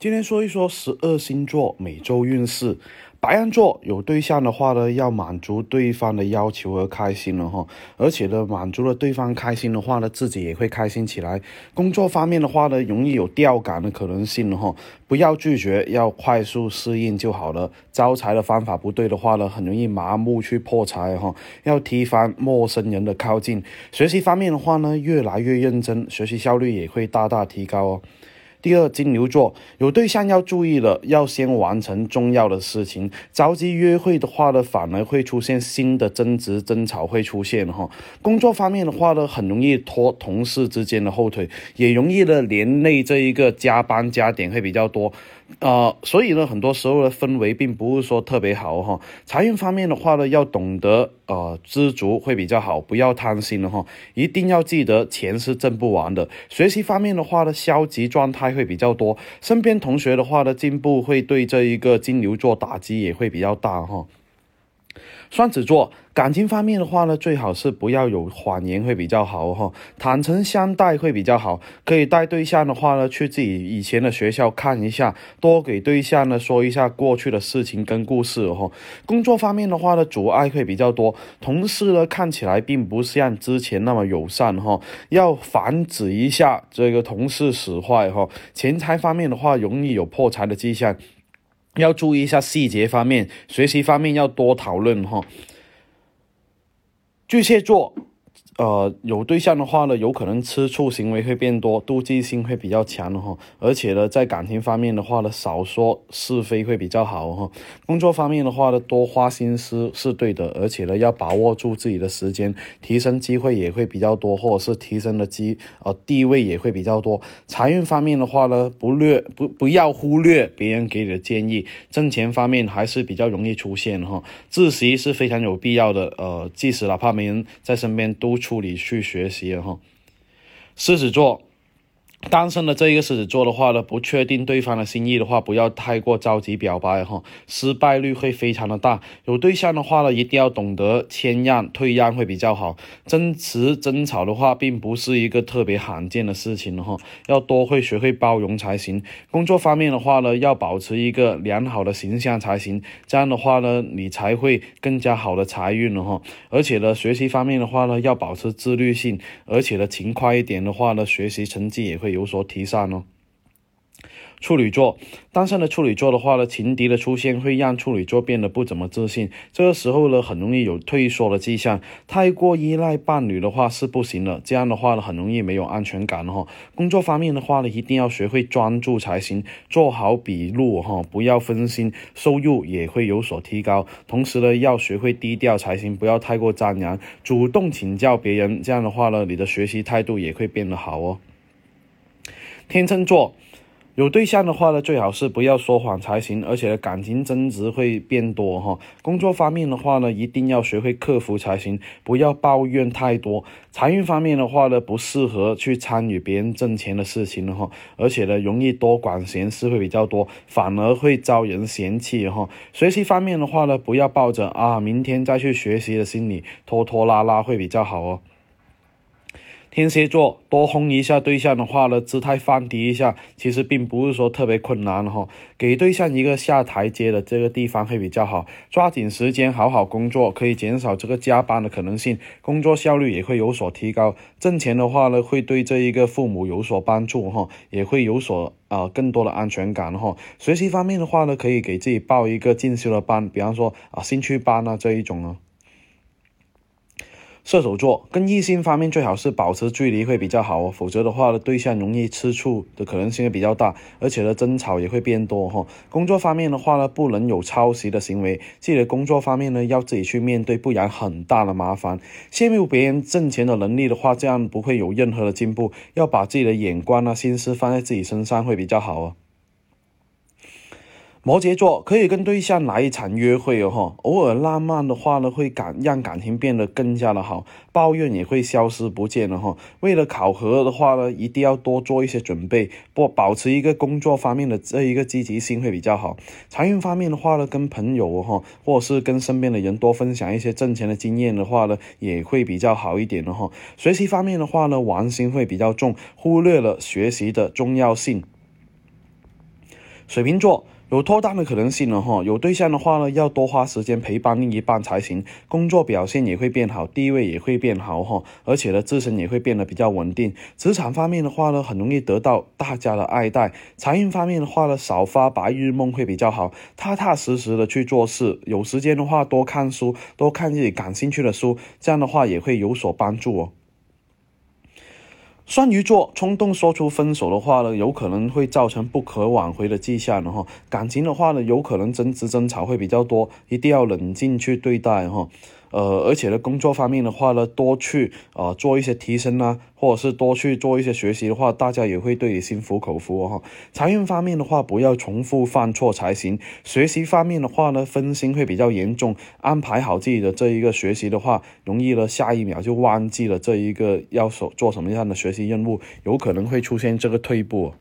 今天说一说十二星座每周运势。白羊座有对象的话呢，要满足对方的要求而开心了哈，而且呢，满足了对方开心的话呢，自己也会开心起来。工作方面的话呢，容易有调岗的可能性哈，不要拒绝，要快速适应就好了。招财的方法不对的话呢，很容易麻木去破财哈，要提防陌生人的靠近。学习方面的话呢，越来越认真，学习效率也会大大提高哦。第二，金牛座有对象要注意了，要先完成重要的事情。着急约会的话呢，反而会出现新的争执、争吵会出现哈。工作方面的话呢，很容易拖同事之间的后腿，也容易呢连累这一个加班加点会比较多。呃，所以呢，很多时候的氛围并不是说特别好哈。财运方面的话呢，要懂得呃知足会比较好，不要贪心了哈。一定要记得钱是挣不完的。学习方面的话呢，消极状态会比较多。身边同学的话呢，进步会对这一个金牛座打击也会比较大哈。双子座感情方面的话呢，最好是不要有谎言会比较好哈，坦诚相待会比较好。可以带对象的话呢，去自己以前的学校看一下，多给对象呢说一下过去的事情跟故事哈。工作方面的话呢，阻碍会比较多，同事呢看起来并不像之前那么友善哈，要防止一下这个同事使坏哈。钱财方面的话，容易有破财的迹象。要注意一下细节方面，学习方面要多讨论哈。巨蟹座。呃，有对象的话呢，有可能吃醋行为会变多，妒忌心会比较强哈。而且呢，在感情方面的话呢，少说是非会比较好哈。工作方面的话呢，多花心思是对的，而且呢，要把握住自己的时间，提升机会也会比较多，或者是提升的机呃地位也会比较多。财运方面的话呢，不略不不要忽略别人给你的建议，挣钱方面还是比较容易出现哈。自习是非常有必要的，呃，即使哪怕没人在身边督促。处理去学习哈，狮子座。单身的这一个狮子座的话呢，不确定对方的心意的话，不要太过着急表白哈，失败率会非常的大。有对象的话呢，一定要懂得谦让退让会比较好。争执争吵的话，并不是一个特别罕见的事情哈，要多会学会包容才行。工作方面的话呢，要保持一个良好的形象才行，这样的话呢，你才会更加好的财运了哈。而且呢，学习方面的话呢，要保持自律性，而且呢，勤快一点的话呢，学习成绩也会。有所提升哦。处女座单身的处女座的话呢，情敌的出现会让处女座变得不怎么自信。这个时候呢，很容易有退缩的迹象。太过依赖伴侣的话是不行的，这样的话呢，很容易没有安全感哈。工作方面的话呢，一定要学会专注才行，做好笔录哈，不要分心，收入也会有所提高。同时呢，要学会低调才行，不要太过张扬，主动请教别人。这样的话呢，你的学习态度也会变得好哦。天秤座有对象的话呢，最好是不要说谎才行，而且感情争执会变多哈。工作方面的话呢，一定要学会克服才行，不要抱怨太多。财运方面的话呢，不适合去参与别人挣钱的事情哈，而且呢，容易多管闲事会比较多，反而会招人嫌弃哈。学习方面的话呢，不要抱着啊明天再去学习的心理，拖拖拉拉会比较好哦。天蝎座多哄一下对象的话呢，姿态放低一下，其实并不是说特别困难哈。给对象一个下台阶的这个地方会比较好，抓紧时间好好工作，可以减少这个加班的可能性，工作效率也会有所提高。挣钱的话呢，会对这一个父母有所帮助哈，也会有所啊更多的安全感哈。学习方面的话呢，可以给自己报一个进修的班，比方说啊兴趣班啊这一种啊。射手座跟异性方面最好是保持距离会比较好哦，否则的话呢，对象容易吃醋的可能性会比较大，而且呢，争吵也会变多哈。工作方面的话呢，不能有抄袭的行为，自己的工作方面呢，要自己去面对，不然很大的麻烦。羡慕别人挣钱的能力的话，这样不会有任何的进步。要把自己的眼光啊、心思放在自己身上会比较好哦。摩羯座可以跟对象来一场约会哦，哈，偶尔浪漫的话呢，会感让感情变得更加的好，抱怨也会消失不见了哈。为了考核的话呢，一定要多做一些准备，不保持一个工作方面的这一个积极性会比较好。财运方面的话呢，跟朋友哈，或者是跟身边的人多分享一些挣钱的经验的话呢，也会比较好一点的哈。学习方面的话呢，玩心会比较重，忽略了学习的重要性。水瓶座。有脱单的可能性了哈，有对象的话呢，要多花时间陪伴另一半才行。工作表现也会变好，地位也会变好哈，而且呢，自身也会变得比较稳定。职场方面的话呢，很容易得到大家的爱戴。财运方面的话呢，少发白日梦会比较好，踏踏实实的去做事。有时间的话，多看书，多看自己感兴趣的书，这样的话也会有所帮助哦。双鱼座冲动说出分手的话呢，有可能会造成不可挽回的迹象然后。感情的话呢，有可能争执争吵会比较多，一定要冷静去对待哈。呃，而且呢，工作方面的话呢，多去啊做一些提升啊，或者是多去做一些学习的话，大家也会对你心服口服哈。财运方面的话，不要重复犯错才行。学习方面的话呢，分心会比较严重，安排好自己的这一个学习的话，容易呢下一秒就忘记了这一个要手做什么样的学习任务，有可能会出现这个退步。